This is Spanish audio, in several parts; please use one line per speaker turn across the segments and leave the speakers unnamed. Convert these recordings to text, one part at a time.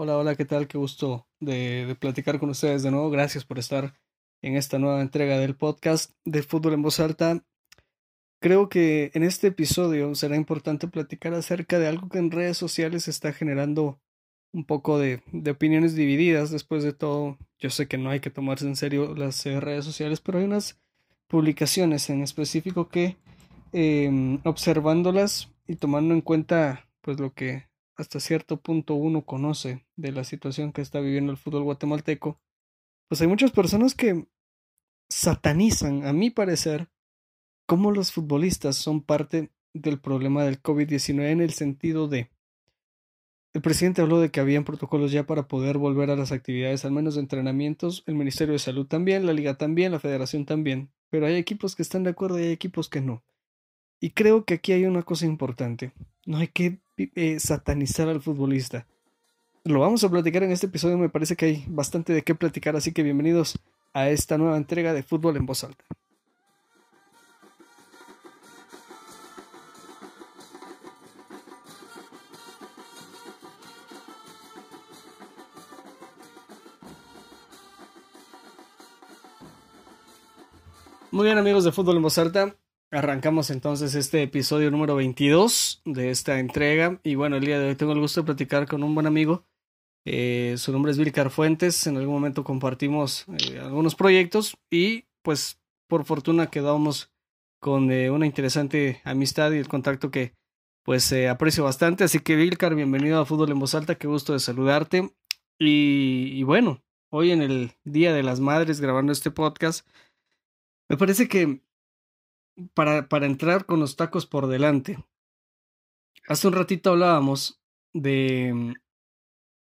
Hola, hola, ¿qué tal? Qué gusto de, de, platicar con ustedes de nuevo. Gracias por estar en esta nueva entrega del podcast de Fútbol en Voz Alta. Creo que en este episodio será importante platicar acerca de algo que en redes sociales está generando un poco de, de opiniones divididas. Después de todo, yo sé que no hay que tomarse en serio las eh, redes sociales, pero hay unas publicaciones en específico que eh, observándolas y tomando en cuenta pues lo que hasta cierto punto uno conoce de la situación que está viviendo el fútbol guatemalteco, pues hay muchas personas que satanizan, a mi parecer, cómo los futbolistas son parte del problema del COVID-19 en el sentido de el presidente habló de que habían protocolos ya para poder volver a las actividades, al menos de entrenamientos, el Ministerio de Salud también, la Liga también, la Federación también, pero hay equipos que están de acuerdo y hay equipos que no. Y creo que aquí hay una cosa importante. No hay que eh, satanizar al futbolista. Lo vamos a platicar en este episodio, me parece que hay bastante de qué platicar, así que bienvenidos a esta nueva entrega de Fútbol en Voz Alta. Muy bien amigos de Fútbol en Voz Alta, Arrancamos entonces este episodio número 22 de esta entrega. Y bueno, el día de hoy tengo el gusto de platicar con un buen amigo. Eh, su nombre es Vilcar Fuentes. En algún momento compartimos eh, algunos proyectos y pues por fortuna quedamos con eh, una interesante amistad y el contacto que pues aprecio bastante. Así que Vilcar, bienvenido a Fútbol en Voz Alta. Qué gusto de saludarte. Y, y bueno, hoy en el Día de las Madres grabando este podcast, me parece que para, para entrar con los tacos por delante. Hace un ratito hablábamos de,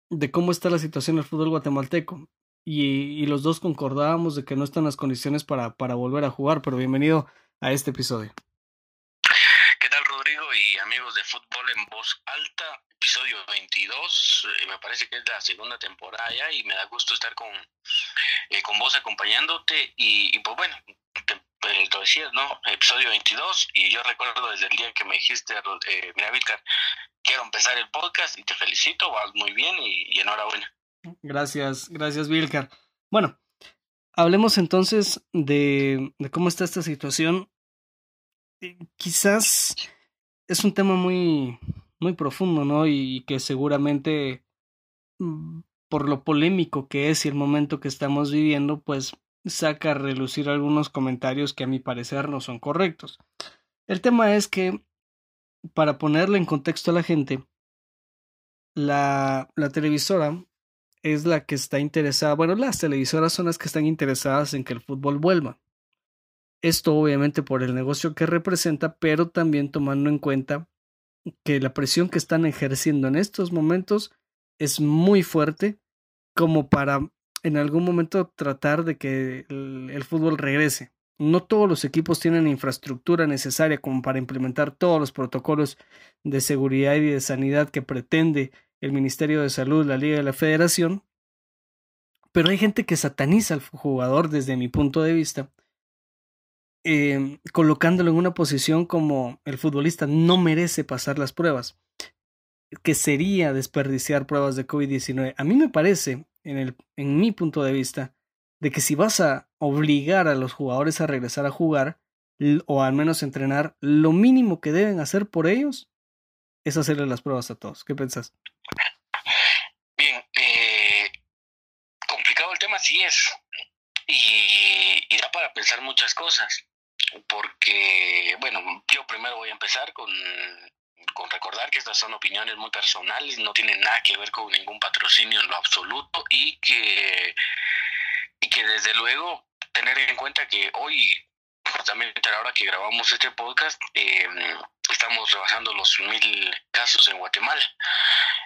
de cómo está la situación del fútbol guatemalteco y, y, los dos concordábamos de que no están las condiciones para, para volver a jugar, pero bienvenido a este episodio.
¿Qué tal Rodrigo y amigos de Fútbol en Voz Alta? Episodio 22, eh, me parece que es la segunda temporada ya y me da gusto estar con, eh, con vos acompañándote y, y pues bueno, te, eh, lo decías, ¿no? Episodio 22 y yo recuerdo desde el día que me dijiste, eh, mira, Vilcar, quiero empezar el podcast y te felicito, vas muy bien y, y enhorabuena.
Gracias, gracias, Vilcar. Bueno, hablemos entonces de, cómo está esta situación. Eh, quizás es un tema muy, muy profundo, ¿no? Y, y que seguramente mm, por lo polémico que es y el momento que estamos viviendo, pues saca a relucir algunos comentarios que a mi parecer no son correctos. El tema es que, para ponerle en contexto a la gente, la, la televisora es la que está interesada, bueno, las televisoras son las que están interesadas en que el fútbol vuelva. Esto obviamente por el negocio que representa, pero también tomando en cuenta que la presión que están ejerciendo en estos momentos es muy fuerte como para en algún momento tratar de que el, fútbol regrese. No todos los equipos tienen infraestructura necesaria como para implementar todos los protocolos de seguridad y de sanidad que pretende el Ministerio de Salud, la Liga y la Federación. Pero hay gente que sataniza al jugador desde mi punto de vista, eh, colocándolo en una posición como el futbolista no merece pasar las pruebas, que sería desperdiciar pruebas de COVID-19. A mí me parece en, el, en mi punto de vista, de que si vas a obligar a los jugadores a regresar a jugar, o al menos entrenar, lo mínimo que deben hacer por ellos es hacerle las pruebas a todos. ¿Qué pensás?
Bien, eh, complicado el tema sí es. Y, y da para pensar muchas cosas. Porque, bueno, yo primero voy a empezar con con recordar que estas son opiniones muy personales, no tienen nada que ver con ningún patrocinio en lo absoluto y que, y que desde luego tener en cuenta que hoy, justamente a la hora que grabamos este podcast, eh, estamos rebasando los mil casos en Guatemala.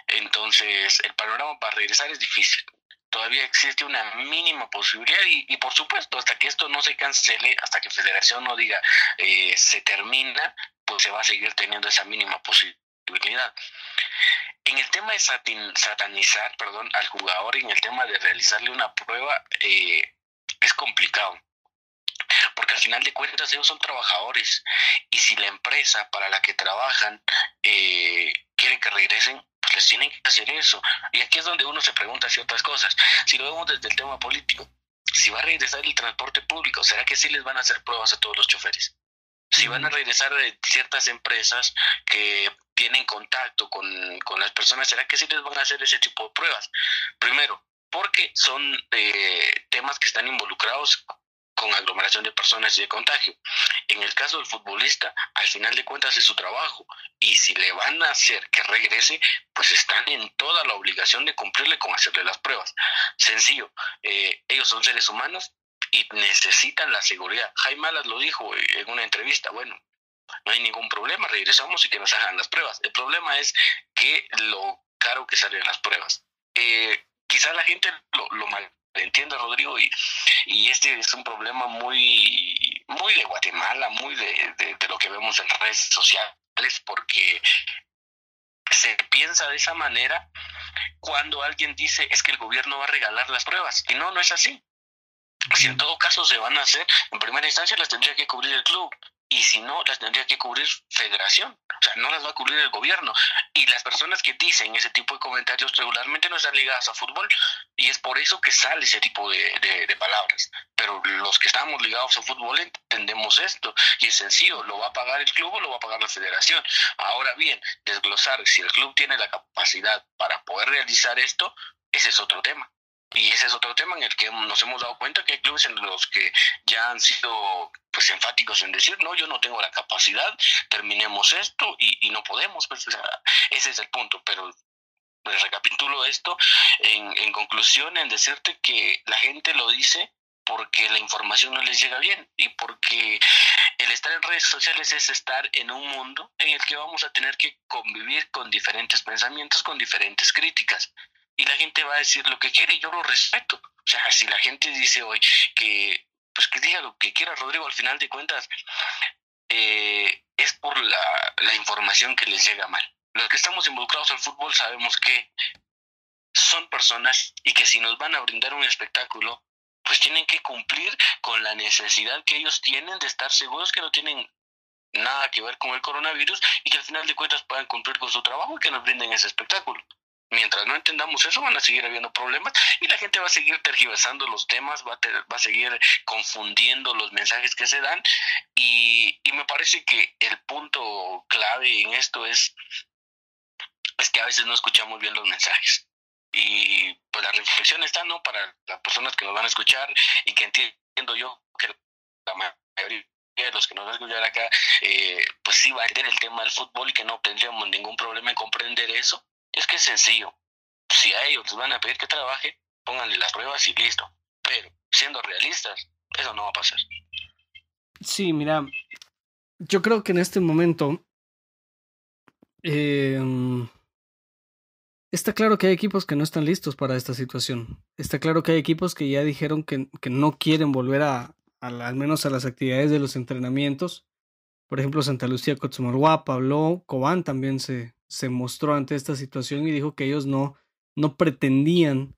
Entonces, el panorama para regresar es difícil todavía existe una mínima posibilidad y, por supuesto hasta que esto no se cancele, hasta que Federación no diga eh, se termina, pues se va a seguir teniendo esa mínima posibilidad. En el tema de satanizar perdón, al jugador en el tema de realizarle una prueba eh, es complicado porque al final de cuentas ellos son trabajadores y si la empresa para la que trabajan eh, quiere que regresen, pues les tienen que hacer eso. Y aquí es donde uno se pregunta ciertas cosas. Si lo vemos desde el tema político, si va a regresar el transporte público, ¿será que sí les van a hacer pruebas a todos los choferes? Si van a regresar de ciertas empresas que tienen contacto con, con las personas, ¿será que sí les van a hacer ese tipo de pruebas? Primero, porque son eh, temas que están involucrados con aglomeración de personas y de contagio. En el caso del futbolista, al final de cuentas es su trabajo y si le van a hacer que regrese, pues están en toda la obligación de cumplirle con hacerle las pruebas. Sencillo, eh, ellos son seres humanos y necesitan la seguridad. Jaime Alas lo dijo en una entrevista, bueno, no hay ningún problema, regresamos y que nos hagan las pruebas. El problema es que lo caro que salen las pruebas. Eh, quizá la gente lo, lo malentienda, Rodrigo, y, y este es un problema muy, muy de Guatemala, muy de, de, lo que vemos en redes sociales, porque se piensa de esa manera cuando alguien dice es que el gobierno va a regalar las pruebas. Y no, no es así. Si en todo caso se van a hacer, en primera instancia las tendría que cubrir el club y si no, las tendría que cubrir federación, o sea, no las va a cubrir el gobierno. Y las personas que dicen ese tipo de comentarios regularmente no están ligadas a fútbol y es por eso que sale ese tipo de, de, palabras. Pero los que estamos ligados a fútbol entendemos esto y es sencillo, lo va a pagar el club o lo va a pagar la federación. Ahora bien, desglosar si el club tiene la capacidad para poder realizar esto, ese es otro tema. Y ese es otro tema en el que nos hemos dado cuenta que hay clubes en los que ya han sido pues enfáticos en decir, no, yo no tengo la capacidad, terminemos esto y, y no podemos. Pues, ese es el punto, pero pues, recapitulo esto en, en conclusión, en decirte que la gente lo dice porque la información no les llega bien y porque el estar en redes sociales es estar en un mundo en el que vamos a tener que convivir con diferentes pensamientos, con diferentes críticas y la gente va a decir lo que quiere yo lo respeto. O sea, si la gente dice hoy que, pues que diga lo que quiera, Rodrigo, al final de cuentas, eh, es por la, la información que les llega mal. Los que estamos involucrados en fútbol sabemos que son personas y que si nos van a brindar un espectáculo, pues tienen que cumplir con la necesidad que ellos tienen de estar seguros que no tienen nada que ver con el coronavirus y que al final de cuentas puedan cumplir con su trabajo y que nos brinden ese espectáculo. Mientras no entendamos eso, van a seguir habiendo problemas y la gente va a seguir tergiversando los temas, va a, va a seguir confundiendo los mensajes que se dan. Y, y me parece que el punto clave en esto es, es que a veces no escuchamos bien los mensajes. Y pues la reflexión está, ¿no? Para las personas que nos van a escuchar y que entiendo yo que la mayoría de los que nos van a escuchar acá, eh, pues sí va a entender el tema del fútbol y que no tendríamos ningún problema en comprender eso es que es sencillo. Si a ellos les van a pedir que trabaje, pónganle las pruebas y listo. Pero, siendo realistas, eso no va a pasar.
Sí, mira, yo creo que en este momento eh, está claro que hay equipos que no están listos para esta situación. Está claro que hay equipos que ya dijeron que, que no quieren volver a, al menos a las actividades de los entrenamientos. Por ejemplo, Santa Lucía Cotzumarguapa habló, Cobán también se, se mostró ante esta situación y dijo que ellos no, no pretendían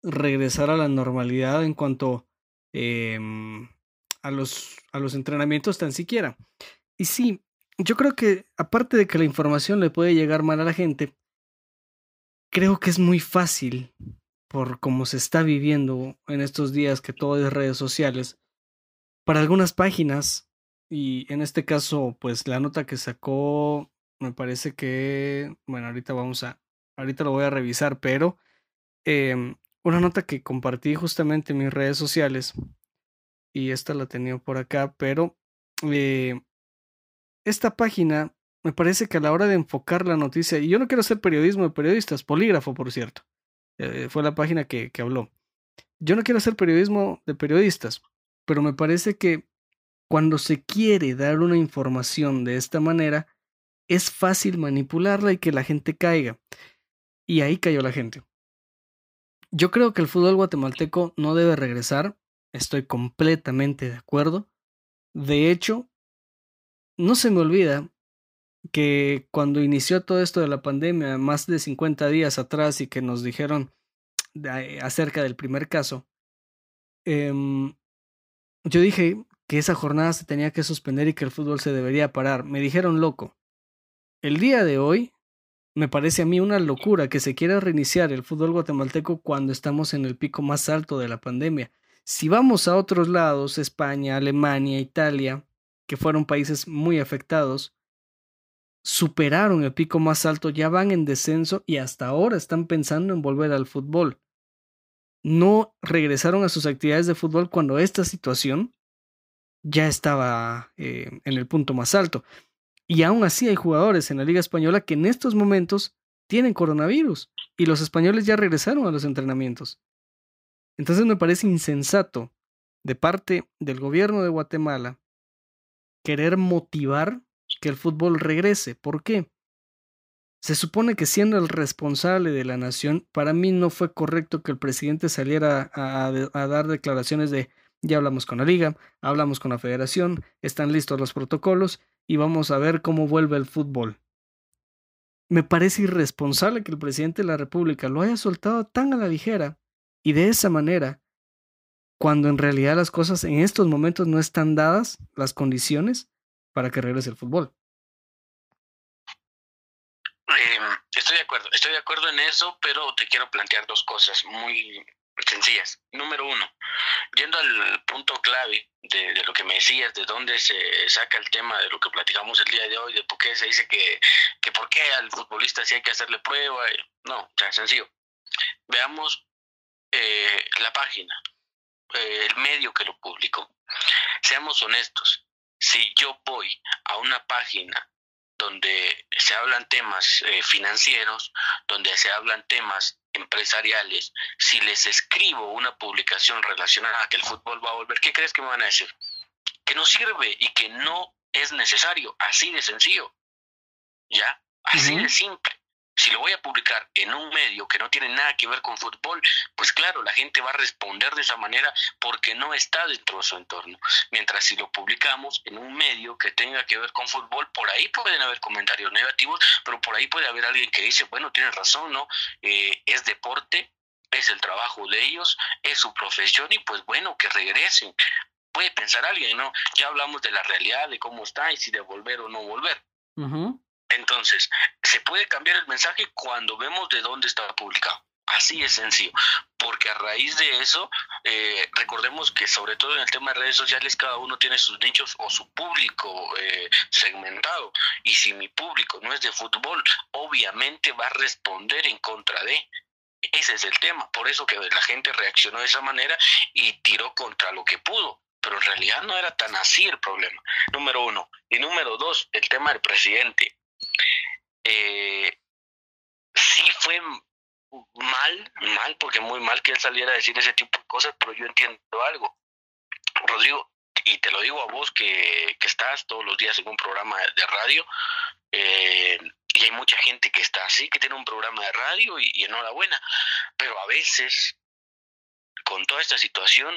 regresar a la normalidad en cuanto eh, a, los, a los entrenamientos tan siquiera. Y sí, yo creo que aparte de que la información le puede llegar mal a la gente, creo que es muy fácil por cómo se está viviendo en estos días que todo es redes sociales, para algunas páginas, y en este caso, pues la nota que sacó me parece que, bueno, ahorita vamos a, ahorita lo voy a revisar, pero eh, una nota que compartí justamente en mis redes sociales, y esta la tenía por acá, pero eh, esta página me parece que a la hora de enfocar la noticia, y yo no quiero hacer periodismo de periodistas, polígrafo, por cierto, eh, fue la página que, que habló. Yo no quiero hacer periodismo de periodistas, pero me parece que cuando se quiere dar una información de esta manera, es fácil manipularla y que la gente caiga. Y ahí cayó la gente. Yo creo que el fútbol guatemalteco no debe regresar, estoy completamente de acuerdo. De hecho, no se me olvida que cuando inició todo esto de la pandemia, más de 50 días atrás, y que nos dijeron acerca del primer caso, eh, yo dije que esa jornada se tenía que suspender y que el fútbol se debería parar. Me dijeron loco. El día de hoy, me parece a mí una locura que se quiera reiniciar el fútbol guatemalteco cuando estamos en el pico más alto de la pandemia. Si vamos a otros lados, España, Alemania, Italia, que fueron países muy afectados, superaron el pico más alto, ya van en descenso y hasta ahora están pensando en volver al fútbol. No regresaron a sus actividades de fútbol cuando esta situación ya estaba eh, en el punto más alto. Y aún así hay jugadores en la Liga Española que en estos momentos tienen coronavirus y los españoles ya regresaron a los entrenamientos. Entonces me parece insensato de parte del gobierno de Guatemala querer motivar que el fútbol regrese. ¿Por qué? Se supone que siendo el responsable de la nación, para mí no fue correcto que el presidente saliera a, a, dar declaraciones de ya hablamos con la liga, hablamos con la federación, están listos los protocolos y vamos a ver cómo vuelve el fútbol. Me parece irresponsable que el presidente de la República lo haya soltado tan a la ligera y de esa manera, cuando en realidad las cosas en estos momentos no están dadas, las condiciones para que regrese el fútbol.
Em, estoy de acuerdo, estoy de acuerdo en eso, pero te quiero plantear dos cosas muy sencillas. Número uno, yendo al punto clave de, lo que me decías, de dónde se saca el tema de lo que platicamos el día de hoy, de por qué se dice que, que por qué al futbolista sí hay que hacerle prueba. No, o sea, sencillo. Veamos eh, la página, eh, el medio que lo publicó. Seamos honestos, si yo voy a una página donde se hablan temas eh, financieros, donde se hablan temas empresariales, si les escribo una publicación relacionada a que el fútbol va a volver, ¿qué crees que me van a decir? Que no sirve y que no es necesario, así de sencillo, ¿ya? Así de simple. Si lo voy a publicar en un medio que no tiene nada que ver con fútbol, pues claro, la gente va a responder de esa manera porque no está dentro de su entorno. Mientras si lo publicamos en un medio que tenga que ver con fútbol, por ahí pueden haber comentarios negativos, pero por ahí puede haber alguien que dice, bueno, tienes razón, ¿no? Eh, es deporte, es el trabajo de ellos, es su profesión y pues bueno, que regresen. Puede pensar alguien, ¿no? Ya hablamos de la realidad, de cómo está y si de volver o no volver. Entonces, se puede cambiar el mensaje cuando vemos de dónde está publicado. Así es sencillo, porque a raíz de eso, eh, recordemos que sobre todo en el tema de redes sociales, cada uno tiene sus nichos o su público eh, segmentado. Y si mi público no es de fútbol, obviamente va a responder en contra de. Ese es el tema, por eso que la gente reaccionó de esa manera y tiró contra lo que pudo pero en realidad no era tan así el problema. Número uno. Y número dos, el tema del presidente eh, sí fue mal, mal, porque muy mal que él saliera a decir ese tipo de cosas, pero yo entiendo algo. Rodrigo, y te lo digo a vos que, que estás todos los días en un programa de radio, eh, y hay mucha gente que está así, que tiene un programa de radio y, y enhorabuena, pero a veces, con toda esta situación,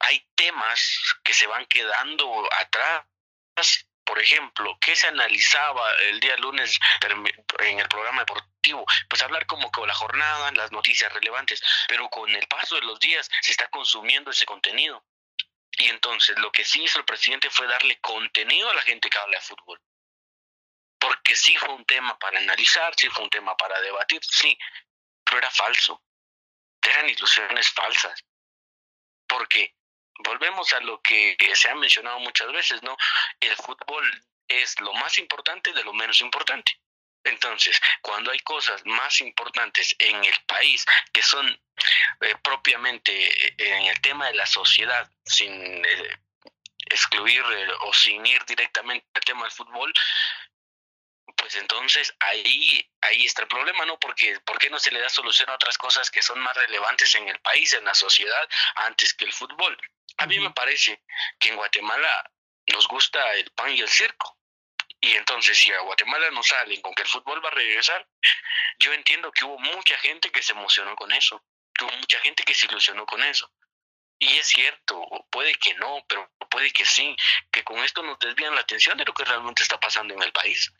hay temas que se van quedando atrás por ejemplo, ¿qué se analizaba el día lunes en el programa deportivo? Pues hablar como que la jornada, las noticias relevantes, pero con el paso de los días se está consumiendo ese contenido. Y entonces lo que sí hizo el presidente fue darle contenido a la gente que habla de fútbol. Porque sí fue un tema para analizar, sí fue un tema para debatir, sí, pero era falso. Eran ilusiones falsas. Porque volvemos a lo que se ha mencionado muchas veces, ¿no? El fútbol es lo más importante de lo menos importante. Entonces, cuando hay cosas más importantes en el país que son eh, propiamente eh, en el tema de la sociedad, sin eh, excluir o sin ir directamente al tema del fútbol, pues entonces ahí ahí está el problema, ¿no? Porque ¿por qué no se le da solución a otras cosas que son más relevantes en el país, en la sociedad, antes que el fútbol? A mí me parece que en Guatemala nos gusta el pan y el circo. Y entonces, si a Guatemala no salen con que el fútbol va a regresar, yo entiendo que hubo mucha gente que se emocionó con eso, que hubo mucha gente que se ilusionó con eso. Y es cierto, puede que no, pero puede que sí, que con esto nos desvían la atención de lo que realmente está pasando en el país.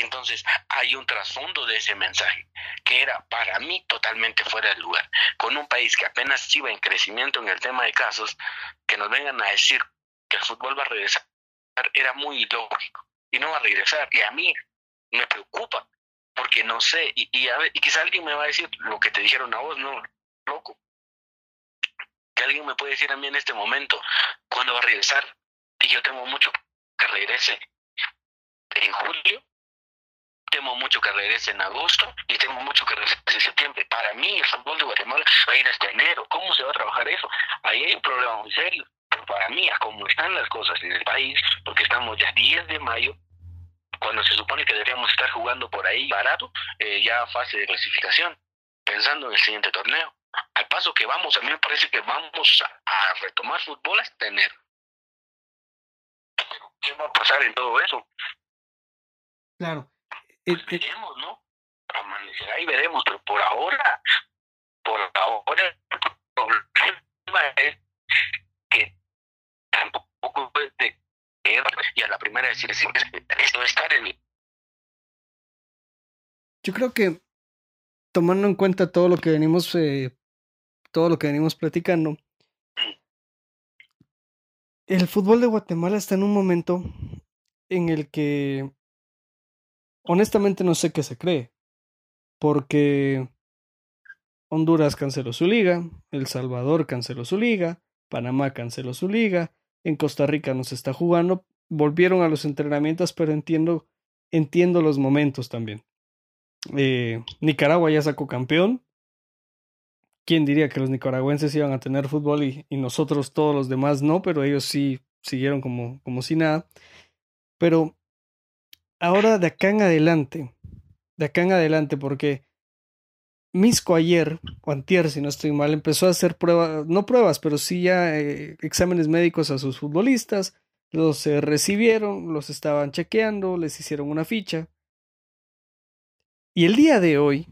Entonces hay un trasfondo de ese mensaje que era para mí totalmente fuera de lugar. Con un país que apenas iba en crecimiento en el tema de casos, que nos vengan a decir que el fútbol va a regresar era muy ilógico y no va a regresar. Y a mí me preocupa, porque no sé, y, y, a y quizá alguien me va a decir lo que te dijeron a vos, no, loco. Que alguien me puede decir a mí en este momento, ¿cuándo va a regresar? Y yo tengo mucho que regrese en julio, temo mucho que regrese en agosto y temo mucho que regrese en septiembre. Para mí, el fútbol de Guatemala va a ir hasta enero. ¿Cómo se va a trabajar eso? Ahí hay un problema muy serio. Para mí, a cómo están las cosas en el país, porque estamos ya 10 de mayo, cuando se supone que deberíamos estar jugando por ahí barato, eh, ya fase de clasificación, pensando en el siguiente torneo. Al paso que vamos, a mí me parece que vamos a, retomar fútbol hasta enero. ¿Qué va a pasar en todo eso?
Claro.
Pues veremos, ¿no? Amanecerá y veremos, pero por ahora, por ahora, el problema es que tampoco es de y a la primera decir, esto estar en
Yo creo que tomando en cuenta todo lo que venimos, eh, todo lo que venimos platicando, el fútbol de Guatemala está en un momento en el que honestamente no sé qué se cree, porque Honduras canceló su liga, El Salvador canceló su liga, Panamá canceló su liga, en Costa Rica no se está jugando, volvieron a los entrenamientos, pero entiendo, entiendo los momentos también. Eh, Nicaragua ya sacó campeón. ¿Quién diría que los nicaragüenses iban a tener fútbol y, y nosotros todos los demás no? Pero ellos sí siguieron como, como si nada. Pero ahora de acá en adelante, de acá en adelante, porque Misco ayer, o antier, si no estoy mal, empezó a hacer pruebas, no pruebas, pero sí ya eh, exámenes médicos a sus futbolistas, los eh, recibieron, los estaban chequeando, les hicieron una ficha. Y el día de hoy,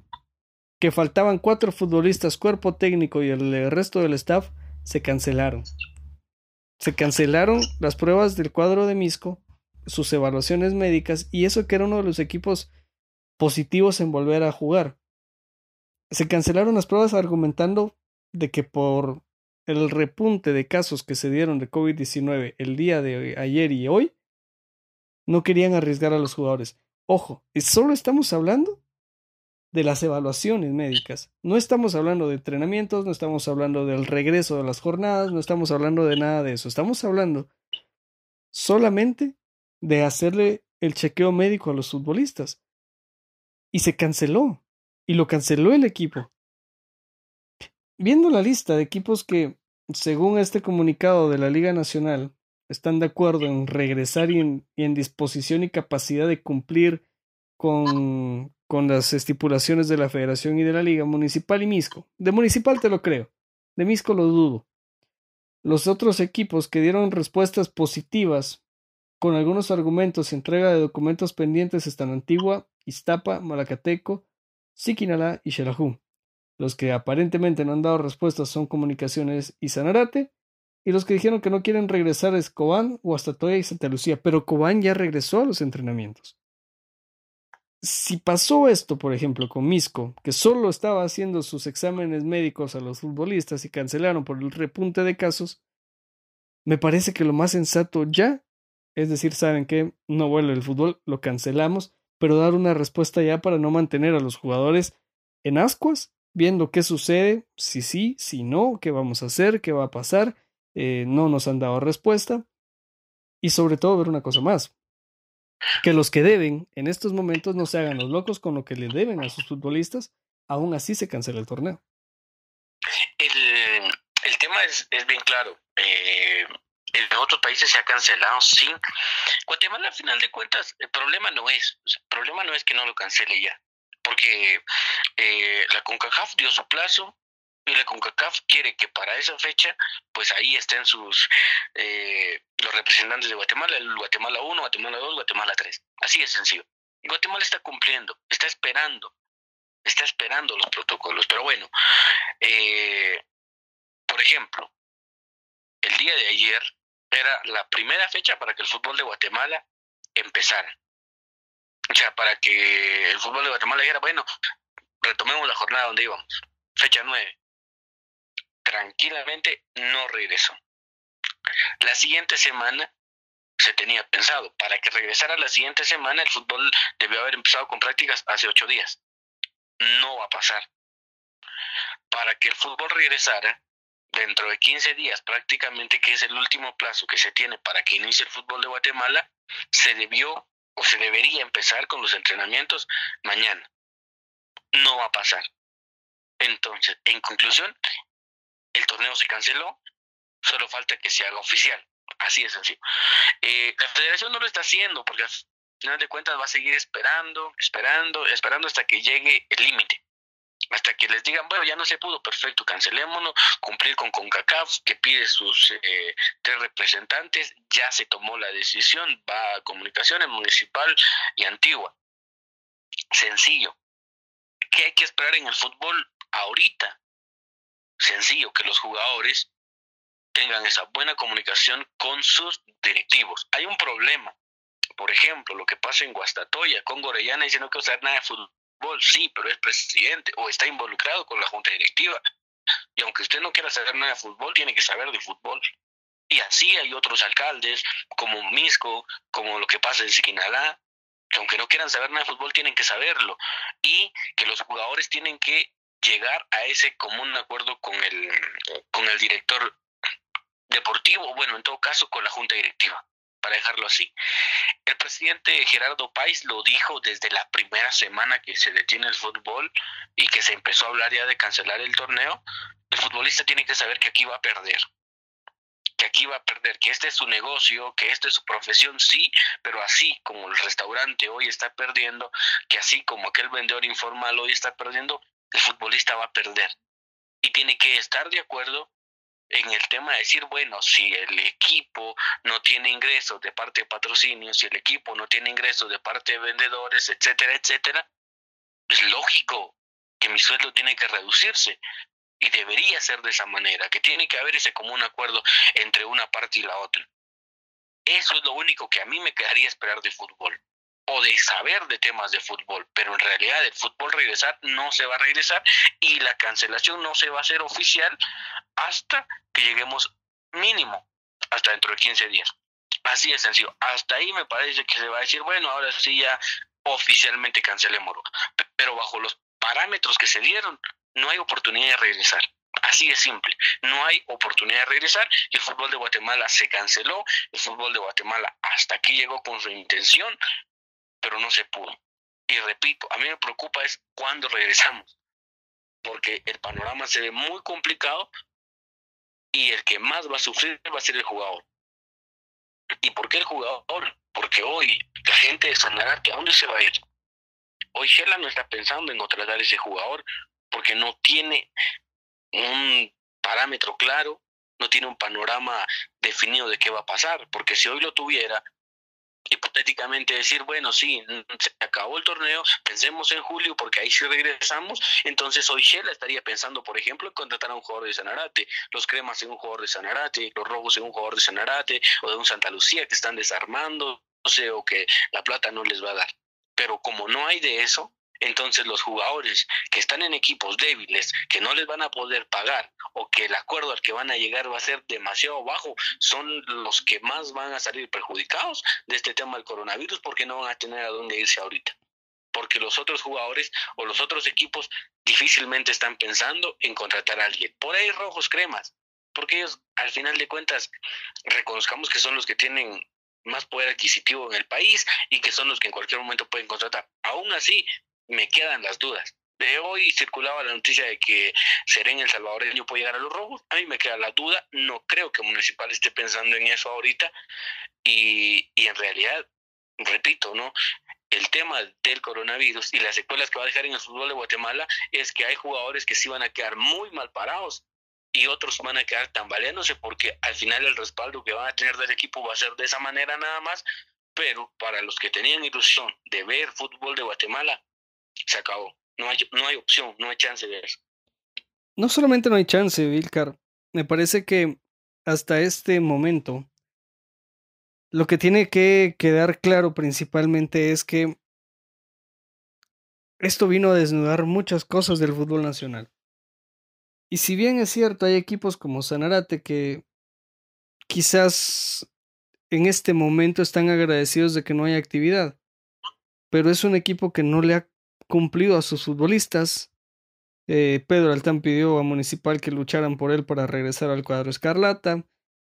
que faltaban cuatro futbolistas, cuerpo técnico y el eh, resto del staff, se cancelaron. Se cancelaron las pruebas del cuadro de Misco, sus evaluaciones médicas, y eso que era uno de los equipos positivos en volver a jugar se cancelaron las pruebas argumentando de que por el repunte de casos que se dieron de COVID-19 el día de ayer y hoy, no querían arriesgar a los jugadores. Ojo, solo estamos hablando de las evaluaciones médicas. No estamos hablando de entrenamientos, no estamos hablando del regreso de las jornadas, no estamos hablando de nada de eso. Estamos hablando solamente de hacerle el chequeo médico a los futbolistas. Y se canceló y lo canceló el equipo. Viendo la lista de equipos que, según este comunicado de la Liga Nacional, están de acuerdo en regresar y en, disposición y capacidad de cumplir con, con las estipulaciones de la Federación y de la Liga Municipal y Misco. De Municipal te lo creo, de Misco lo dudo. Los otros equipos que dieron respuestas positivas con algunos argumentos entrega de documentos pendientes están Antigua, Iztapa, Malacateco, Siquinalá y Xelajú. Los que aparentemente no han dado respuestas son Comunicaciones y Sanarate, y los que dijeron que no quieren regresar es Cobán, Guastatoya y Santa Lucía, pero Cobán ya regresó a los entrenamientos. Si pasó esto, por ejemplo, con Misco, que solo estaba haciendo sus exámenes médicos a los futbolistas y cancelaron por el repunte de casos, me parece que lo más sensato ya es decir, saben que no vuelve el fútbol, lo cancelamos pero dar una respuesta ya para no mantener a los jugadores en ascuas, viendo qué sucede, si sí, si no, qué vamos a hacer, qué va a pasar, eh, no nos han dado respuesta, y sobre todo ver una cosa más, que los que deben en estos momentos no se hagan los locos con lo que le deben a sus futbolistas, aún así se cancela el torneo.
El, el tema es, es bien claro. Eh, en otros países se ha cancelado, sí. Guatemala, al final de cuentas, el problema no es, el problema no es que no lo cancele ya, porque eh, la CONCACAF dio su plazo y la CONCACAF quiere que para esa fecha, pues ahí estén sus eh, los representantes de Guatemala, el Guatemala 1, Guatemala 2, Guatemala 3. Así de sencillo. Guatemala está cumpliendo, está esperando, está esperando los protocolos. Pero bueno, eh, por ejemplo, el día de ayer era la primera fecha para que el fútbol de Guatemala empezara. O sea, para que el fútbol de Guatemala dijera, bueno, retomemos la jornada donde íbamos. Fecha 9. Tranquilamente no regresó. La siguiente semana se tenía pensado. Para que regresara la siguiente semana, el fútbol debió haber empezado con prácticas hace ocho días. No va a pasar. Para que el fútbol regresara, dentro de 15 días prácticamente, que es el último plazo que se tiene para que inicie el fútbol de Guatemala, se debió o se debería empezar con los entrenamientos mañana. No va a pasar. Entonces, en conclusión, el torneo se canceló, solo falta que se haga oficial. Así de sencillo. Eh, la federación no lo está haciendo porque al final de cuentas va a seguir esperando, esperando, esperando hasta que llegue el límite. Hasta que les digan, bueno, ya no se pudo, perfecto, cancelémonos, cumplir con CONCACAF, que pide sus eh, tres representantes, ya se tomó la decisión, va a comunicaciones municipal y antigua. Sencillo. ¿Qué hay que esperar en el fútbol ahorita? Sencillo, que los jugadores tengan esa buena comunicación con sus directivos. Hay un problema. Por ejemplo, lo que pasa en Guastatoya, con Gorellana dice no quiero saber nada de fútbol, sí, pero es presidente o está involucrado con la junta directiva. Y aunque usted no quiera saber nada de fútbol, tiene que saber de fútbol. Y así hay otros alcaldes, como Misco, como lo que pasa en Siquinalá, que aunque no quieran saber nada de fútbol, tienen que saberlo. Y que los jugadores tienen que llegar a ese común acuerdo con el, con el director deportivo, bueno, en todo caso con la junta directiva, para dejarlo así. El presidente Gerardo País lo dijo desde la primera semana que se detiene el fútbol y que se empezó a hablar ya de cancelar el torneo. El futbolista tiene que saber que aquí va a perder, que aquí va a perder, que este es su negocio, que esta es su profesión, sí, pero así como el restaurante hoy está perdiendo, que así como aquel vendedor informal hoy está perdiendo, el futbolista va a perder. Y tiene que estar de acuerdo en el tema de decir, bueno, si el equipo no tiene ingresos de parte de patrocinio, si el equipo no tiene ingresos de parte de vendedores, etcétera, etcétera, es lógico que mi sueldo tiene que reducirse. Y debería ser de esa manera, que tiene que haber ese común acuerdo entre una parte y la otra. Eso es lo único que a mí me quedaría esperar de fútbol o de saber de temas de fútbol, pero en realidad el fútbol regresar no se va a regresar y la cancelación no se va a hacer oficial hasta que lleguemos mínimo hasta dentro de 15 días. Así de sencillo. Hasta ahí me parece que se va a decir, bueno, ahora sí ya oficialmente cancelemos, pero bajo los parámetros que se dieron, no hay oportunidad de regresar. Así de simple. No hay oportunidad de regresar. El fútbol de Guatemala se canceló. El fútbol de Guatemala hasta aquí llegó con su intención pero no se pudo. Y repito, a mí me preocupa es cuándo regresamos, porque el panorama se ve muy complicado y el que más va a sufrir va a ser el jugador. ¿Y por qué el jugador? Porque hoy la gente de Sanarate, ¿a dónde se va a ir? Hoy Shela no está pensando en contratar a ese jugador porque no tiene un parámetro claro, no tiene un panorama definido de qué va a pasar, porque si hoy lo tuviera, hipotéticamente decir, bueno, sí, se acabó el torneo, pensemos en julio porque ahí sí regresamos, entonces hoy Shela estaría pensando, por ejemplo, en contratar a un jugador de Sanarate, los cremas en un jugador de Sanarate, los rojos en un jugador de Sanarate o de un Santa Lucía que están desarmando, o que la plata no les va a dar. Pero como no hay de eso, entonces los jugadores que están en equipos débiles, que no les van a poder pagar o que el acuerdo al que van a llegar va a ser demasiado bajo, son los que más van a salir perjudicados de este tema del coronavirus porque no van a tener a dónde irse ahorita. Porque los otros jugadores o los otros equipos difícilmente están pensando en contratar a alguien. Por ahí rojos cremas, porque ellos al final de cuentas reconozcamos que son los que tienen más poder adquisitivo en el país y que son los que en cualquier momento pueden contratar. Aún así, me quedan las dudas. De hoy circulaba la noticia de que Serén El Salvadoreño puede llegar a los rojos. A mí me queda la duda. No creo que Municipal esté pensando en eso ahorita. Y, y en realidad, repito, ¿no? El tema del coronavirus y las secuelas que va a dejar en el fútbol de Guatemala es que hay jugadores que sí van a quedar muy mal parados y otros van a quedar tambaleándose porque al final el respaldo que van a tener del equipo va a ser de esa manera nada más. Pero para los que tenían ilusión de ver fútbol de Guatemala, se acabó. No hay, no hay opción, no hay chance de eso.
No solamente no hay chance, Vilcar. Me parece que hasta este momento lo que tiene que quedar claro principalmente es que esto vino a desnudar muchas cosas del fútbol nacional. Y si bien es cierto, hay equipos como Sanarate que quizás en este momento están agradecidos de que no haya actividad. Pero es un equipo que no le ha cumplido a sus futbolistas. Eh, Pedro Altán pidió a Municipal que lucharan por él para regresar al cuadro escarlata.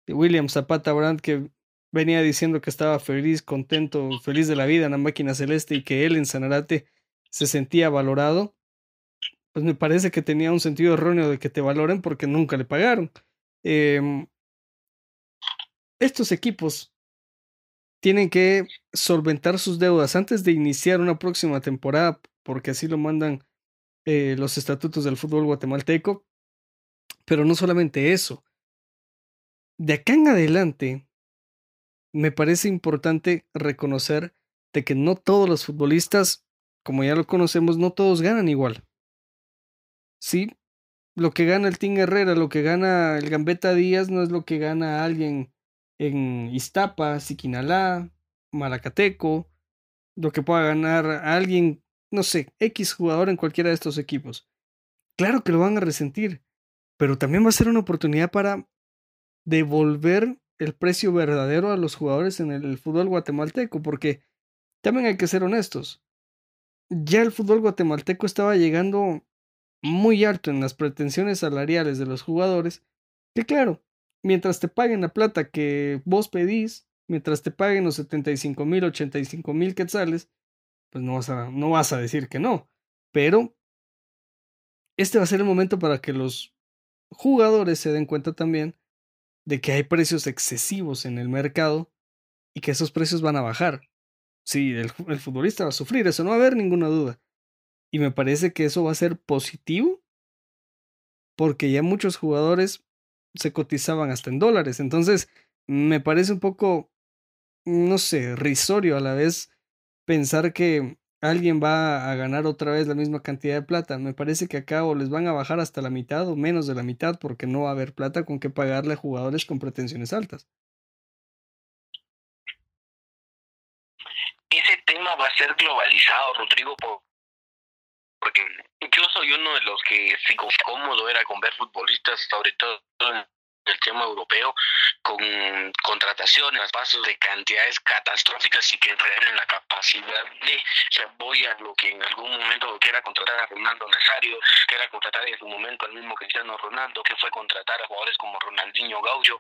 William Zapata Brandt que venía diciendo que estaba feliz, contento, feliz de la vida en la máquina celeste y que él en Sanarate se sentía valorado. Pues me parece que tenía un sentido erróneo de que te valoren porque nunca le pagaron. Eh, estos equipos tienen que solventar sus deudas antes de iniciar una próxima temporada, porque así lo mandan eh, los estatutos del fútbol guatemalteco. Pero no solamente eso. De acá en adelante, me parece importante reconocer de que no todos los futbolistas, como ya lo conocemos, no todos ganan igual. Sí, lo que gana el Team Herrera, lo que gana el Gambetta Díaz no es lo que gana alguien en Iztapa, Siquinalá, Malacateco, lo que pueda ganar alguien, no sé, X jugador en cualquiera de estos equipos. Claro que lo van a resentir, pero también va a ser una oportunidad para devolver el precio verdadero a los jugadores en el fútbol guatemalteco, porque también hay que ser honestos. Ya el fútbol guatemalteco estaba llegando muy alto en las pretensiones salariales de los jugadores, que claro, mientras te paguen la plata que vos pedís, mientras te paguen los 75 mil, 85 mil quetzales, pues no vas, a, no vas a decir que no. Pero este va a ser el momento para que los jugadores se den cuenta también de que hay precios excesivos en el mercado y que esos precios van a bajar. Sí, el, el futbolista va a sufrir, eso no va a haber ninguna duda. Y me parece que eso va a ser positivo porque ya muchos jugadores se cotizaban hasta en dólares. Entonces, me parece un poco, no sé, risorio a la vez pensar que alguien va a ganar otra vez la misma cantidad de plata. Me parece que acá o les van a bajar hasta la mitad o menos de la mitad porque no va a haber plata con que pagarle a jugadores con pretensiones altas.
Ese tema va a ser globalizado, Rodrigo, porque yo soy uno de los que sigo cómodo era con ver futbolistas, sobre todo el tema europeo, con contrataciones, pasos de cantidades catastróficas y que en la capacidad de, o sea, voy a lo que en algún momento que era contratar a Ronaldo Nazario, que era contratar en su momento al mismo Cristiano Ronaldo, que fue contratar a jugadores como Ronaldinho Gaucho,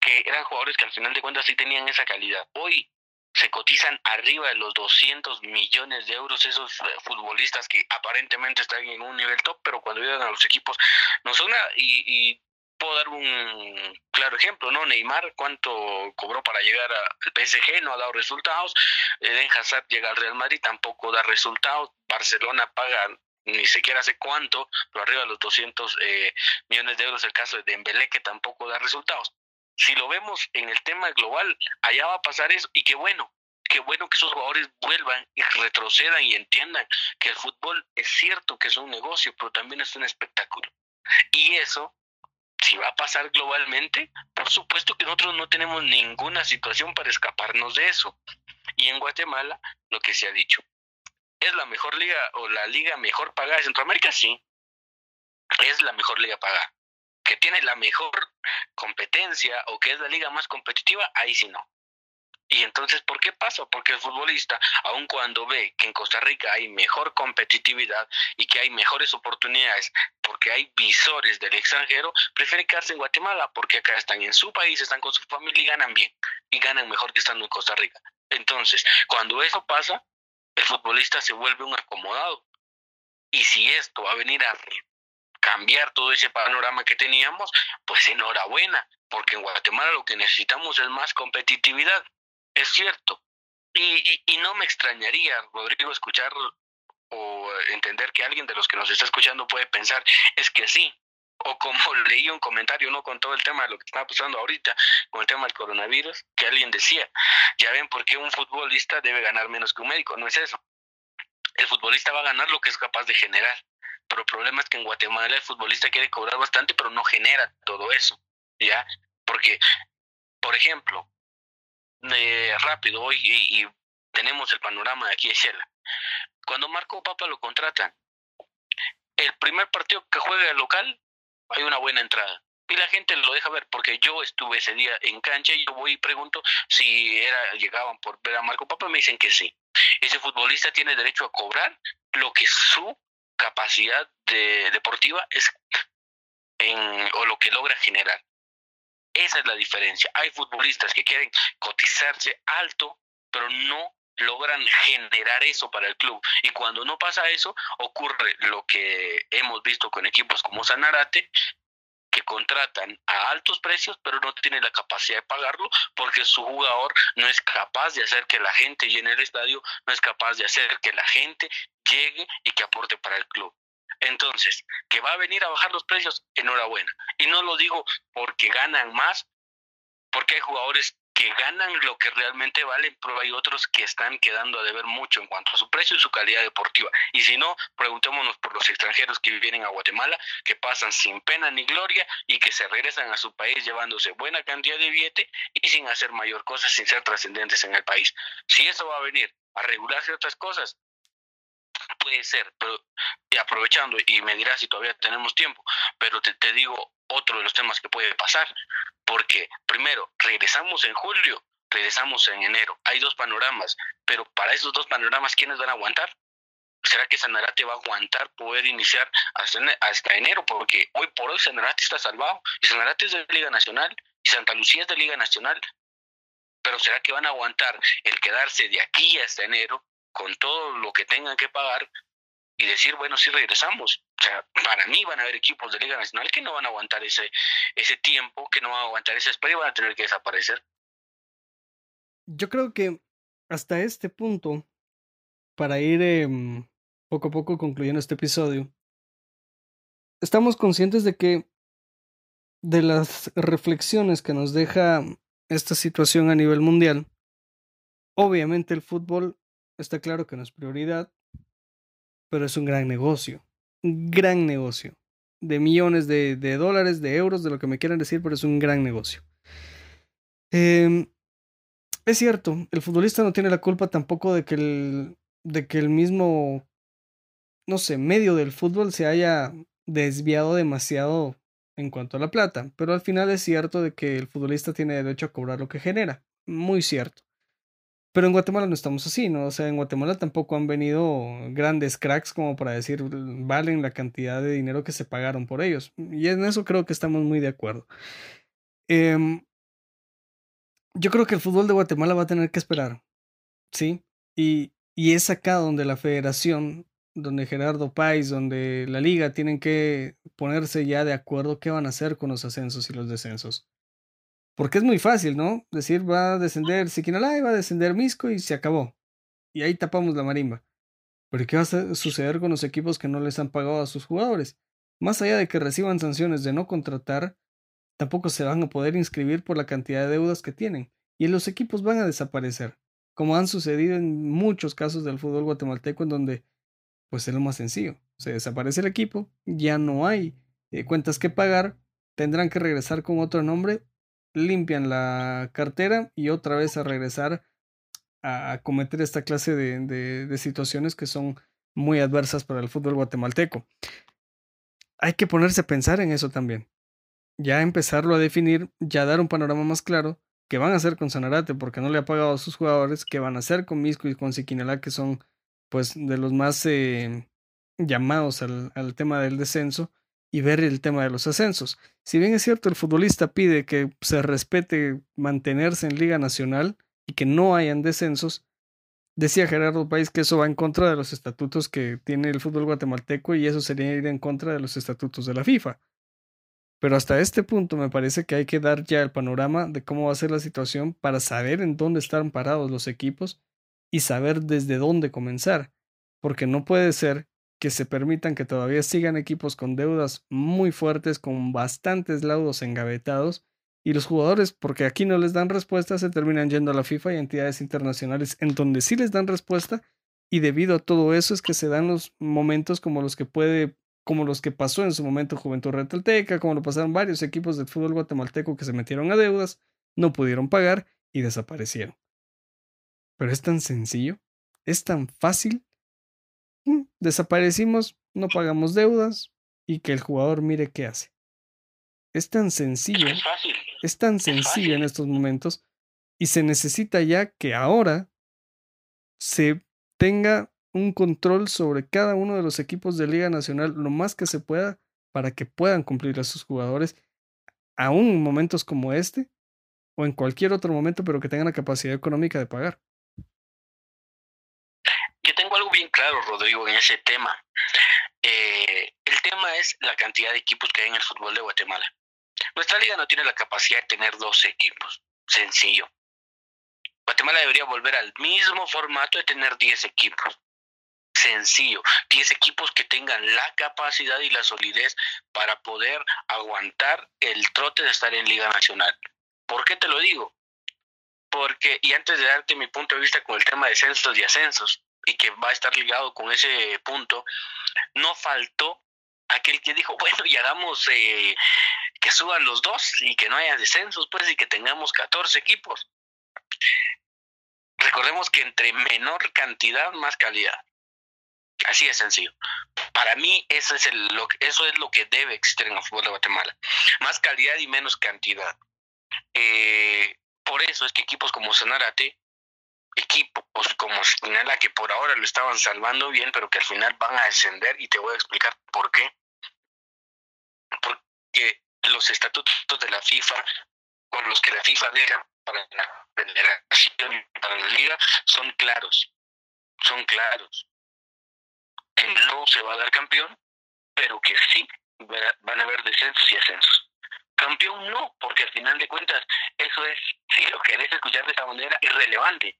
que eran jugadores que al final de cuentas sí tenían esa calidad. Hoy se cotizan arriba de los 200 millones de euros esos eh, futbolistas que aparentemente están en un nivel top, pero cuando llegan a los equipos no son nada. Y, y puedo dar un claro ejemplo, ¿no? Neymar, cuánto cobró para llegar al PSG, no ha dado resultados. Eden Hazard llega al Real Madrid, tampoco da resultados. Barcelona paga ni siquiera sé cuánto, pero arriba de los 200 eh, millones de euros el caso de Dembélé, que tampoco da resultados si lo vemos en el tema global, allá va a pasar eso. Y qué bueno, qué bueno que esos jugadores vuelvan y retrocedan y entiendan que el fútbol es cierto que es un negocio, pero también es un espectáculo. Y eso, si va a pasar globalmente, por supuesto que nosotros no tenemos ninguna situación para escaparnos de eso. Y en Guatemala, lo que se ha dicho, ¿es la mejor liga o la liga mejor pagada de Centroamérica? Sí, es la mejor liga pagada que tiene la mejor competencia o que es la liga más competitiva, ahí sí no. Y entonces, ¿por qué pasa? Porque el futbolista, aun cuando ve que en Costa Rica hay mejor competitividad y que hay mejores oportunidades, porque hay visores del extranjero, prefiere quedarse en Guatemala, porque acá están en su país, están con su familia y ganan bien, y ganan mejor que estando en Costa Rica. Entonces, cuando eso pasa, el futbolista se vuelve un acomodado. Y si esto va a venir a cambiar todo ese panorama que teníamos, pues enhorabuena, porque en Guatemala lo que necesitamos es más competitividad, es cierto. Y, y, no me extrañaría, Rodrigo, escuchar o entender que alguien de los que nos está escuchando puede pensar, es que sí, o como leí un comentario, no con todo el tema de lo que está pasando ahorita, con el tema del coronavirus, que alguien decía, ya ven por qué un futbolista debe ganar menos que un médico, no es eso. El futbolista va a ganar lo que es capaz de generar. Pero el problema es que en Guatemala el futbolista quiere cobrar bastante, pero no genera todo eso, ¿ya? Porque, por ejemplo, eh, rápido, hoy y, tenemos el panorama de aquí de Shela. Cuando Marco Papa lo contratan, el primer partido que juega el local, hay una buena entrada. y la gente lo deja ver porque yo estuve ese día en cancha y yo voy y pregunto si era llegaban por ver a Marco Papa me dicen que sí ese futbolista tiene derecho a cobrar lo que su capacidad de, deportiva es en, o lo que logra generar esa es la diferencia hay futbolistas que quieren cotizarse alto pero no logran generar eso para el club. Y cuando no pasa eso, ocurre lo que hemos visto con equipos como Sanarate, que contratan a altos precios, pero no tienen la capacidad de pagarlo porque su jugador no es capaz de hacer que la gente llene el estadio, no es capaz de hacer que la gente llegue y que aporte para el club. Entonces, que va a venir a bajar los precios, enhorabuena. Y no lo digo porque ganan más, porque hay jugadores que ganan lo que realmente valen, pero hay otros que están quedando a deber mucho en cuanto a su precio y su calidad deportiva. Y si no, preguntémonos por los extranjeros que vienen a Guatemala, que pasan sin pena ni gloria y que se regresan a su país llevándose buena cantidad de billete y sin hacer mayor cosa, sin ser trascendentes en el país. Si eso va a venir a regular ciertas cosas, puede ser, pero y aprovechando, y me dirás si todavía tenemos tiempo, pero te, te digo otro de los temas que puede pasar, porque primero, regresamos en julio, regresamos en enero, hay dos panoramas, pero para esos dos panoramas, ¿quiénes van a aguantar? ¿Será que Sanarate va a aguantar poder iniciar hasta, enero? Porque hoy por hoy Sanarate está salvado y Sanarate es de Liga Nacional y Santa Lucía es de Liga Nacional. Pero ¿será que van a aguantar el quedarse de aquí hasta enero con todo lo que tengan que pagar y decir, bueno, sí regresamos. O sea, para mí van a haber equipos de Liga Nacional que no van a aguantar ese, ese tiempo, que no van a aguantar ese espera y van a tener que desaparecer.
Yo creo que hasta este punto, para ir em, poco a poco concluyendo este episodio, estamos conscientes de que de las reflexiones que nos deja esta situación a nivel mundial, obviamente el fútbol está claro que no es prioridad, pero es un gran negocio. Un gran negocio. De millones de, dólares, de euros, de lo que me quieran decir, pero es un gran negocio. Eh, es cierto, el futbolista no tiene la culpa tampoco de que el, de que el mismo, no sé, medio del fútbol se haya desviado demasiado en cuanto a la plata, pero al final es cierto de que el futbolista tiene derecho a cobrar lo que genera, muy cierto. Pero en Guatemala no estamos así, ¿no? O sea, en Guatemala tampoco han venido grandes cracks como para decir valen la cantidad de dinero que se pagaron por ellos. Y en eso creo que estamos muy de acuerdo. Eh, yo creo que el fútbol de Guatemala va a tener que esperar, ¿sí? Y, y es acá donde la federación, donde Gerardo Páez, donde la liga tienen que ponerse ya de acuerdo qué van a hacer con los ascensos y los descensos. Porque es muy fácil, ¿no? Decir va a descender Siquinalá y va a descender Misco y se acabó. Y ahí tapamos la marimba. Pero ¿qué va a suceder con los equipos que no les han pagado a sus jugadores? Más allá de que reciban sanciones de no contratar, tampoco se van a poder inscribir por la cantidad de deudas que tienen. Y los equipos van a desaparecer, como han sucedido en muchos casos del fútbol guatemalteco en donde pues es lo más sencillo. Se desaparece el equipo, ya no hay eh, cuentas que pagar, tendrán que regresar con otro nombre limpian la cartera y otra vez a regresar a, cometer esta clase de, situaciones que son muy adversas para el fútbol guatemalteco. Hay que ponerse a pensar en eso también. Ya empezarlo a definir, ya dar un panorama más claro, qué van a hacer con Sanarate porque no le ha pagado a sus jugadores, qué van a hacer con Misco y con Siquinalá que son pues de los más eh, llamados al tema del descenso y ver el tema de los ascensos. Si bien es cierto, el futbolista pide que se respete mantenerse en Liga Nacional y que no hayan descensos, decía Gerardo País que eso va en contra de los estatutos que tiene el fútbol guatemalteco y eso sería ir en contra de los estatutos de la FIFA. Pero hasta este punto me parece que hay que dar ya el panorama de cómo va a ser la situación para saber en dónde están parados los equipos y saber desde dónde comenzar. Porque no puede ser que se permitan que todavía sigan equipos con deudas muy fuertes, con bastantes laudos engavetados, y los jugadores, porque aquí no les dan respuesta, se terminan yendo a la FIFA y entidades internacionales en donde sí les dan respuesta, y debido a todo eso es que se dan los momentos como los que puede, como los que pasó en su momento Juventud Retalteca, como lo pasaron varios equipos del fútbol guatemalteco que se metieron a deudas, no pudieron pagar y desaparecieron. Pero es tan sencillo, es tan fácil desaparecimos, no pagamos deudas y que el jugador mire qué hace. Es tan sencillo.
Es, fácil.
es tan sencillo en estos momentos y se necesita ya que ahora se tenga un control sobre cada uno de los equipos de Liga Nacional lo más que se pueda para que puedan cumplir a sus jugadores, aún en momentos como este o en cualquier otro momento, pero que tengan la capacidad económica de pagar.
Yo tengo algo bien claro, Rodrigo, en ese tema. Eh, el tema es la cantidad de equipos que hay en el fútbol de Guatemala. Nuestra liga no tiene la capacidad de tener 12 equipos. Sencillo. Guatemala debería volver al mismo formato de tener 10 equipos. Sencillo, 10 equipos que tengan la capacidad y la solidez para poder aguantar el trote de estar en Liga Nacional. ¿Por qué te lo digo? Porque, y antes de darte mi punto de vista con el tema de censos y ascensos, y que va a estar ligado con ese punto, no faltó aquel que dijo, bueno, y hagamos eh, que suban los dos y que no haya descensos, pues, y que tengamos 14 equipos. Recordemos que entre menor cantidad, más calidad. Así de sencillo. Para mí eso es, el, lo, eso es lo que debe existir en el fútbol de Guatemala. Más calidad y menos cantidad. Eh, por eso es que equipos como Sanarate, equipos como Spinala, que por ahora lo estaban salvando bien, pero que al final van a descender, y te voy a explicar por qué. Porque los estatutos de la FIFA, con los que la FIFA deja para la federación y para la liga, son claros. Son claros. Que no se va a dar campeón, pero que sí van a haber descensos y ascensos. Campeón no, porque al final de cuentas eso es, si lo querés escuchar de esa manera, irrelevante.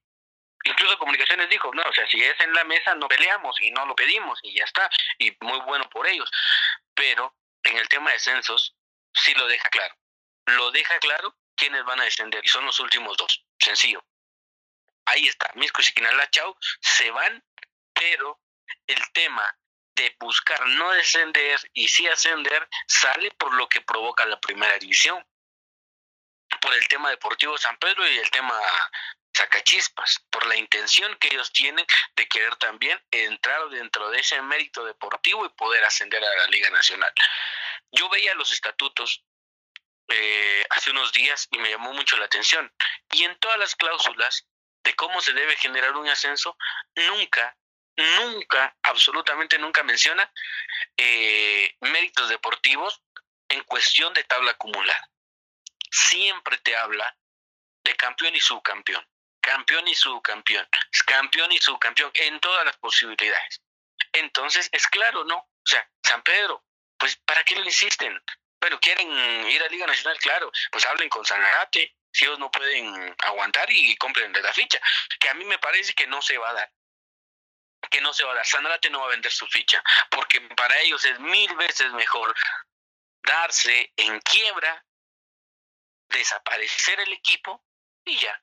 Incluso Comunicaciones dijo, no, o sea, si es en la mesa no peleamos y no lo pedimos y ya está, y muy bueno por ellos. Pero en el tema de censos sí lo deja claro. Lo deja claro quiénes van a descender y son los últimos dos. Sencillo. Ahí está, Misco y Quinala Chau se van, pero el tema de buscar no descender y sí ascender sale por lo que provoca la primera división. Por el tema deportivo San Pedro y el tema Sacachispas, por la intención que ellos tienen de querer también entrar dentro de ese mérito deportivo y poder ascender a la Liga Nacional. Yo veía los estatutos eh, hace unos días y me llamó mucho la atención. Y en todas las cláusulas de cómo se debe generar un ascenso, nunca, nunca, absolutamente nunca menciona eh, méritos deportivos en cuestión de tabla acumulada. Siempre te habla de campeón y subcampeón, campeón y subcampeón, campeón y subcampeón, en todas las posibilidades. Entonces, es claro, ¿no? O sea, San Pedro, pues ¿para qué lo insisten? Pero quieren ir a Liga Nacional, claro, pues hablen con Sanarate, si ellos no pueden aguantar y compren la ficha, que a mí me parece que no se va a dar que no se va a dar. Sanarate no va a vender su ficha, porque para ellos es mil veces mejor darse en quiebra, desaparecer el equipo y ya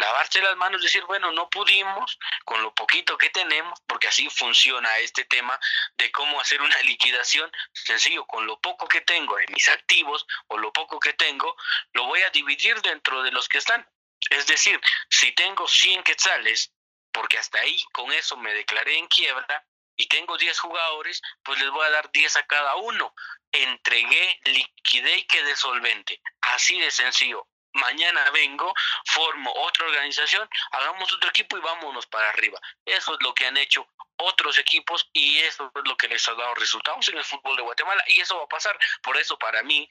lavarse las manos, decir, bueno, no pudimos con lo poquito que tenemos, porque así funciona este tema de cómo hacer una liquidación sencillo, con lo poco que tengo en mis activos o lo poco que tengo, lo voy a dividir dentro de los que están. Es decir, si tengo 100 quetzales, porque hasta ahí con eso me declaré en quiebra, y tengo 10 jugadores, pues les voy a dar 10 a cada uno. Entregué, liquidé y quedé solvente. Así de sencillo mañana vengo, formo otra organización, hagamos otro equipo y vámonos para arriba. Eso es lo que han hecho otros equipos y eso es lo que les ha dado resultados en el fútbol de Guatemala y eso va a pasar. Por eso para mí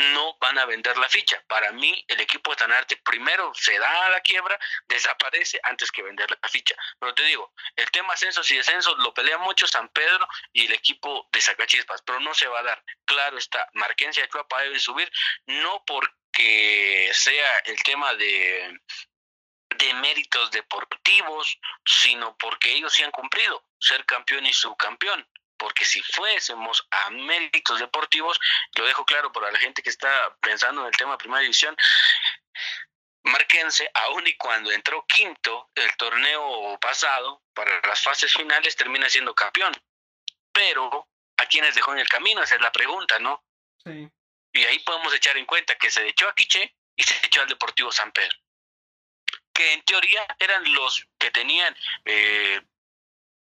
no van a vender la ficha. Para mí el equipo de Tanarte primero se da a la quiebra, desaparece antes que vender la ficha. Pero te digo, el tema ascensos y descensos lo pelea mucho San Pedro y el equipo de Sacachispas, pero no se va a dar. Claro está, Marquense y Achuapa deben subir, no porque que sea el tema de, de méritos deportivos, sino porque ellos sí han cumplido ser campeón y subcampeón. Porque si fuésemos a méritos deportivos, lo dejo claro para la gente que está pensando en el tema de primera división, Marquense, aun y cuando entró quinto el torneo pasado, para las fases finales termina siendo campeón. Pero, ¿a quiénes dejó en el camino? Esa es la pregunta, ¿no? Sí. Y ahí podemos echar en cuenta que se echó a Quiche y se echó al Deportivo San Pedro. Que en teoría eran los que tenían, eh,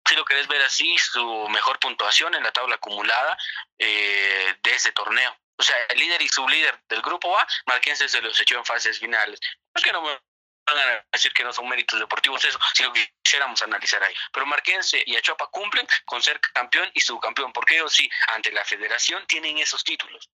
si lo querés ver así, su mejor puntuación en la tabla acumulada eh, de ese torneo. o sea, el líder y sublíder del grupo A, Marquense se los echó en fases finales. No es que no me van a decir que no son méritos deportivos eso, sino que quisiéramos analizar ahí. Pero Marquense y Achuapa cumplen con ser campeón y subcampeón, porque ellos sí, ante la federación, tienen esos títulos.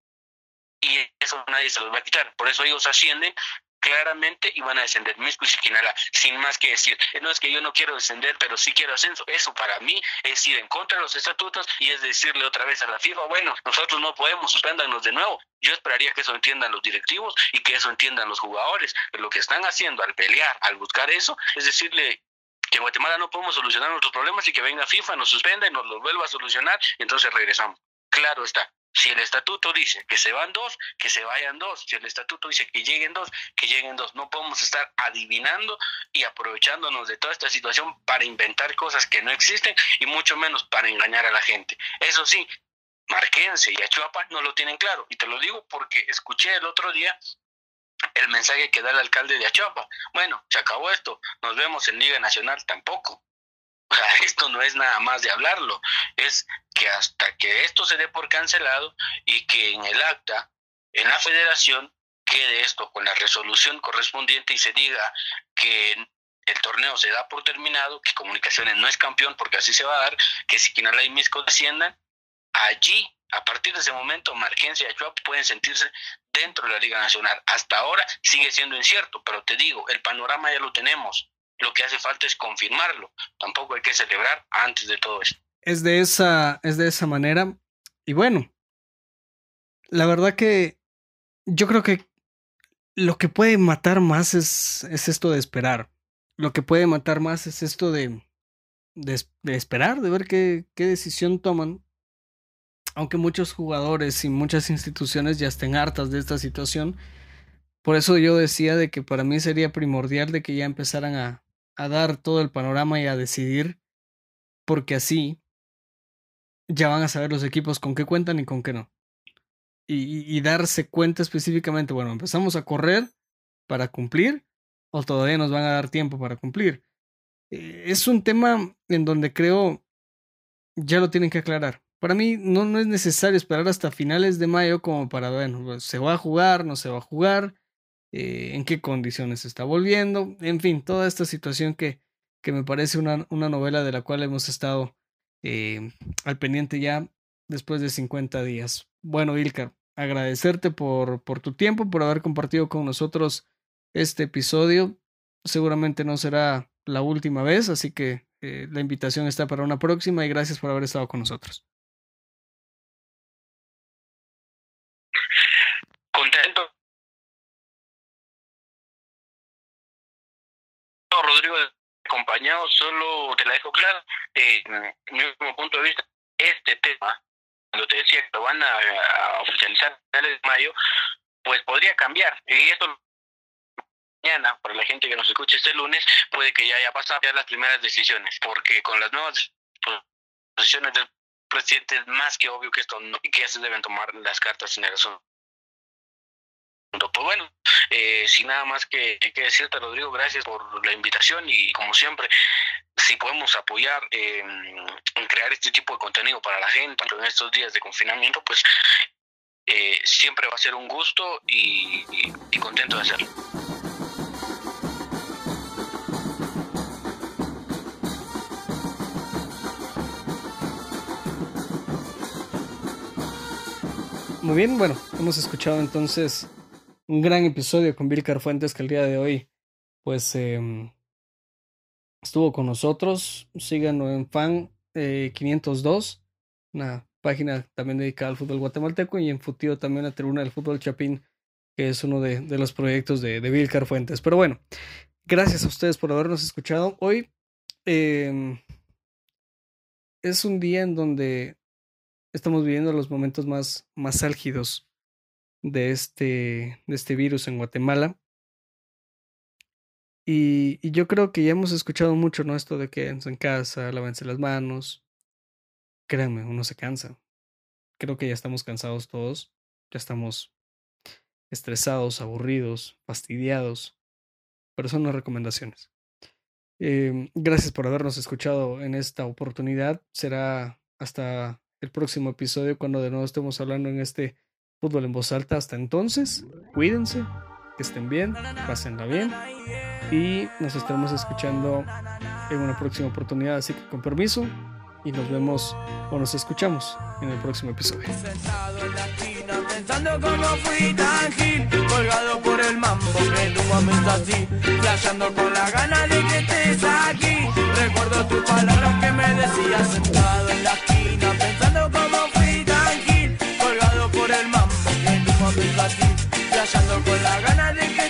Y eso nadie se los va a quitar. Por eso ellos ascienden claramente y van a descender Misco y Siquinalá, sin más que decir. No es que yo no quiero descender, pero sí quiero ascenso. Eso para mí es ir en contra de los estatutos y es decirle otra vez a la FIFA, bueno, nosotros no podemos, suspéndanos de nuevo. Yo esperaría que eso entiendan los directivos y que eso entiendan los jugadores. Lo que están haciendo al pelear, al buscar eso, es decirle que en Guatemala no podemos solucionar nuestros problemas y que venga FIFA, nos suspenda y nos los vuelva a solucionar y entonces regresamos. Claro está, si el estatuto dice que se van dos, que se vayan dos. Si el estatuto dice que lleguen dos, que lleguen dos. No podemos estar adivinando y aprovechándonos de toda esta situación para inventar cosas que no existen y mucho menos para engañar a la gente. Eso sí, Marquense y Achuapa no lo tienen claro. Y te lo digo porque escuché el otro día el mensaje que da el alcalde de Achuapa. Bueno, se acabó esto, nos vemos en Liga Nacional tampoco. Esto no es nada más de hablarlo, es que hasta que esto se dé por cancelado y que en el acta, en la federación, quede esto con la resolución correspondiente y se diga que el torneo se da por terminado, que Comunicaciones no es campeón porque así se va a dar, que si Quinala y Misco desciendan, allí, a partir de ese momento, Marquense y Achuap pueden sentirse dentro de la Liga Nacional. Hasta ahora sigue siendo incierto, pero te digo, el panorama ya lo tenemos. Lo que hace falta es confirmarlo. Tampoco hay que celebrar antes de todo esto.
Es de esa, es de esa manera. Y bueno, la verdad que yo creo que lo que puede matar más es, es esto de esperar. Lo que puede matar más es esto de, de, de esperar, de ver qué, qué decisión toman. Aunque muchos jugadores y muchas instituciones ya estén hartas de esta situación, por eso yo decía de que para mí sería primordial de que ya empezaran a, a dar todo el panorama y a decidir, porque así ya van a saber los equipos con qué cuentan y con qué no. Y, darse cuenta específicamente, bueno, empezamos a correr para cumplir o todavía nos van a dar tiempo para cumplir. Eh, es un tema en donde creo ya lo tienen que aclarar. Para mí no, no es necesario esperar hasta finales de mayo como para, bueno, se va a jugar, no se va a jugar, eh, en qué condiciones está volviendo, en fin, toda esta situación que, que me parece una, una novela de la cual hemos estado eh, al pendiente ya después de 50 días. Bueno, Ilka, agradecerte por, por tu tiempo, por haber compartido con nosotros este episodio. Seguramente no será la última vez, así que eh, la invitación está para una próxima y gracias por haber estado con nosotros.
Contento Rodrigo, acompañado, solo te la dejo clara, eh, mi último punto de vista, este tema, cuando te decía que lo van a, a oficializar en mayo, pues podría cambiar. Y esto mañana, para la gente que nos escuche este lunes, puede que ya haya pasado ya las primeras decisiones, porque con las nuevas posiciones del presidente es más que obvio que esto no, que ya se deben tomar las cartas en el asunto. Pues bueno, eh, sin nada más que, que, decirte, Rodrigo, gracias por la invitación y como siempre, si podemos apoyar eh, en crear este tipo de contenido para la gente en estos días de confinamiento, pues eh, siempre va a ser un gusto y, y contento de hacerlo.
Muy bien, bueno, hemos escuchado entonces un gran episodio con Bill Carfuentes que el día de hoy pues eh, estuvo con nosotros. Síganlo en fan eh, 502, una página también dedicada al fútbol guatemalteco y en Futío también la tribuna del fútbol chapín, que es uno de, los proyectos de, de Bill Carfuentes. Pero bueno, gracias a ustedes por habernos escuchado. Hoy eh, es un día en donde estamos viviendo los momentos más, más álgidos de este, de este virus en Guatemala. Y, yo creo que ya hemos escuchado mucho, ¿no? Esto de quédense en casa, lávense las manos. Créanme, uno se cansa. Creo que ya estamos cansados todos. Ya estamos estresados, aburridos, fastidiados. Pero son las recomendaciones. Eh, gracias por habernos escuchado en esta oportunidad. Será hasta el próximo episodio cuando de nuevo estemos hablando en este
Fútbol en voz alta. Hasta entonces, cuídense, que estén bien, pásenla bien y nos estaremos escuchando en una próxima oportunidad. Así que con permiso y nos vemos o nos escuchamos en el próximo episodio. estoy con la gana de